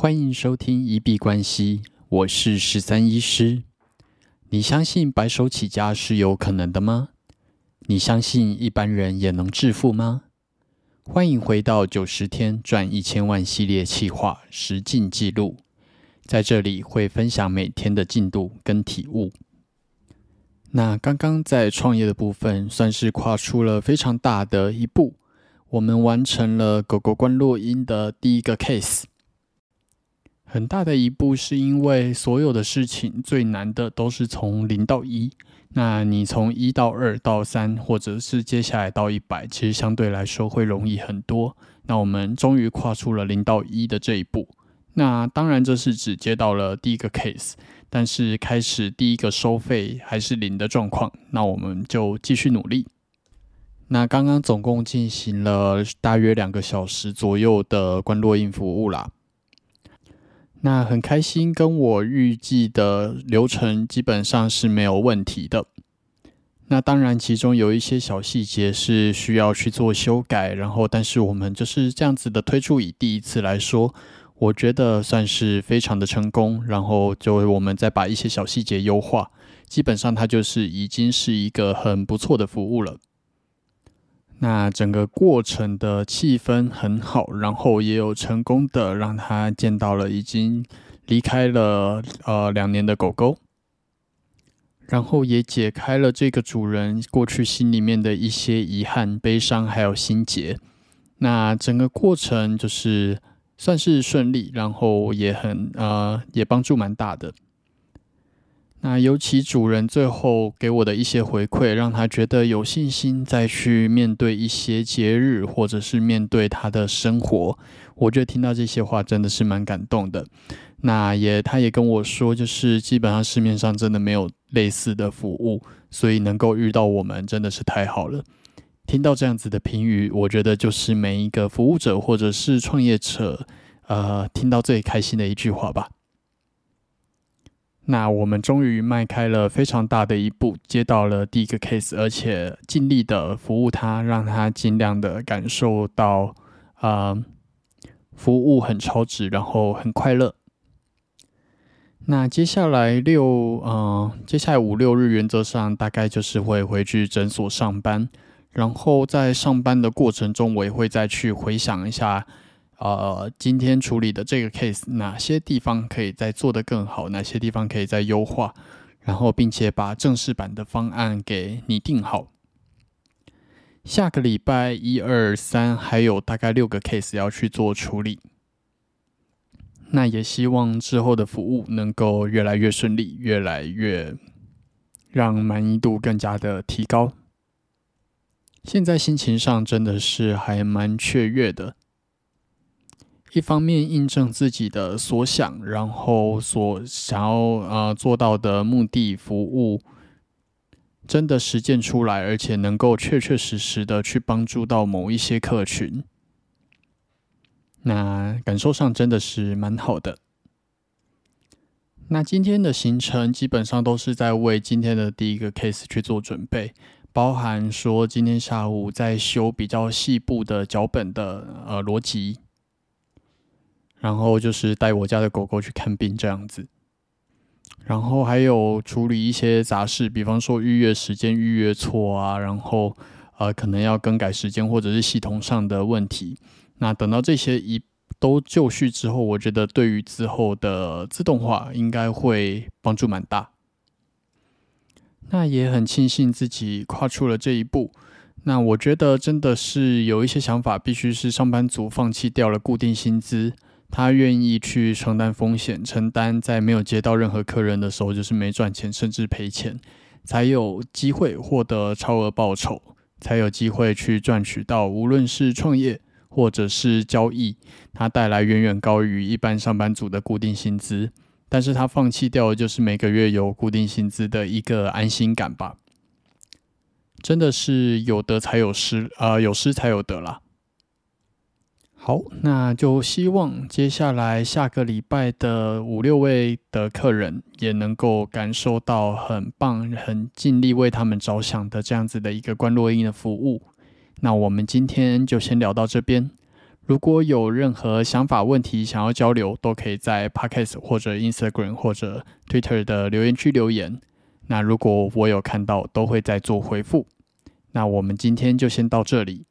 欢迎收听一币关系，我是十三医师。你相信白手起家是有可能的吗？你相信一般人也能致富吗？欢迎回到九十天赚一千万系列企划实进记录，在这里会分享每天的进度跟体悟。那刚刚在创业的部分，算是跨出了非常大的一步。我们完成了狗狗关落音的第一个 case，很大的一步，是因为所有的事情最难的都是从零到一。那你从一到二到三，或者是接下来到一百，其实相对来说会容易很多。那我们终于跨出了零到一的这一步。那当然这是只接到了第一个 case，但是开始第一个收费还是零的状况，那我们就继续努力。那刚刚总共进行了大约两个小时左右的关落印服务啦。那很开心，跟我预计的流程基本上是没有问题的。那当然，其中有一些小细节是需要去做修改，然后但是我们就是这样子的推出，以第一次来说，我觉得算是非常的成功。然后就我们再把一些小细节优化，基本上它就是已经是一个很不错的服务了。那整个过程的气氛很好，然后也有成功的让他见到了已经离开了呃两年的狗狗，然后也解开了这个主人过去心里面的一些遗憾、悲伤还有心结。那整个过程就是算是顺利，然后也很呃也帮助蛮大的。那尤其主人最后给我的一些回馈，让他觉得有信心再去面对一些节日，或者是面对他的生活。我觉得听到这些话真的是蛮感动的。那也，他也跟我说，就是基本上市面上真的没有类似的服务，所以能够遇到我们真的是太好了。听到这样子的评语，我觉得就是每一个服务者或者是创业者，呃，听到最开心的一句话吧。那我们终于迈开了非常大的一步，接到了第一个 case，而且尽力的服务他，让他尽量的感受到，啊，服务很超值，然后很快乐。那接下来六，嗯，接下来五六日，原则上大概就是会回去诊所上班，然后在上班的过程中，我也会再去回想一下。呃，今天处理的这个 case，哪些地方可以再做得更好？哪些地方可以再优化？然后，并且把正式版的方案给拟定好。下个礼拜一二三还有大概六个 case 要去做处理。那也希望之后的服务能够越来越顺利，越来越让满意度更加的提高。现在心情上真的是还蛮雀跃的。一方面印证自己的所想，然后所想要呃做到的目的服务，真的实践出来，而且能够确确实实的去帮助到某一些客群，那感受上真的是蛮好的。那今天的行程基本上都是在为今天的第一个 case 去做准备，包含说今天下午在修比较细部的脚本的呃逻辑。然后就是带我家的狗狗去看病这样子，然后还有处理一些杂事，比方说预约时间预约错啊，然后呃可能要更改时间或者是系统上的问题。那等到这些一都就绪之后，我觉得对于之后的自动化应该会帮助蛮大。那也很庆幸自己跨出了这一步。那我觉得真的是有一些想法，必须是上班族放弃掉了固定薪资。他愿意去承担风险，承担在没有接到任何客人的时候，就是没赚钱，甚至赔钱，才有机会获得超额报酬，才有机会去赚取到无论是创业或者是交易，它带来远远高于一般上班族的固定薪资。但是他放弃掉的就是每个月有固定薪资的一个安心感吧。真的是有得才有失，啊，有失才有得啦。好，那就希望接下来下个礼拜的五六位的客人也能够感受到很棒、很尽力为他们着想的这样子的一个关洛音的服务。那我们今天就先聊到这边。如果有任何想法、问题想要交流，都可以在 Podcast 或者 Instagram 或者 Twitter 的留言区留言。那如果我有看到，都会再做回复。那我们今天就先到这里。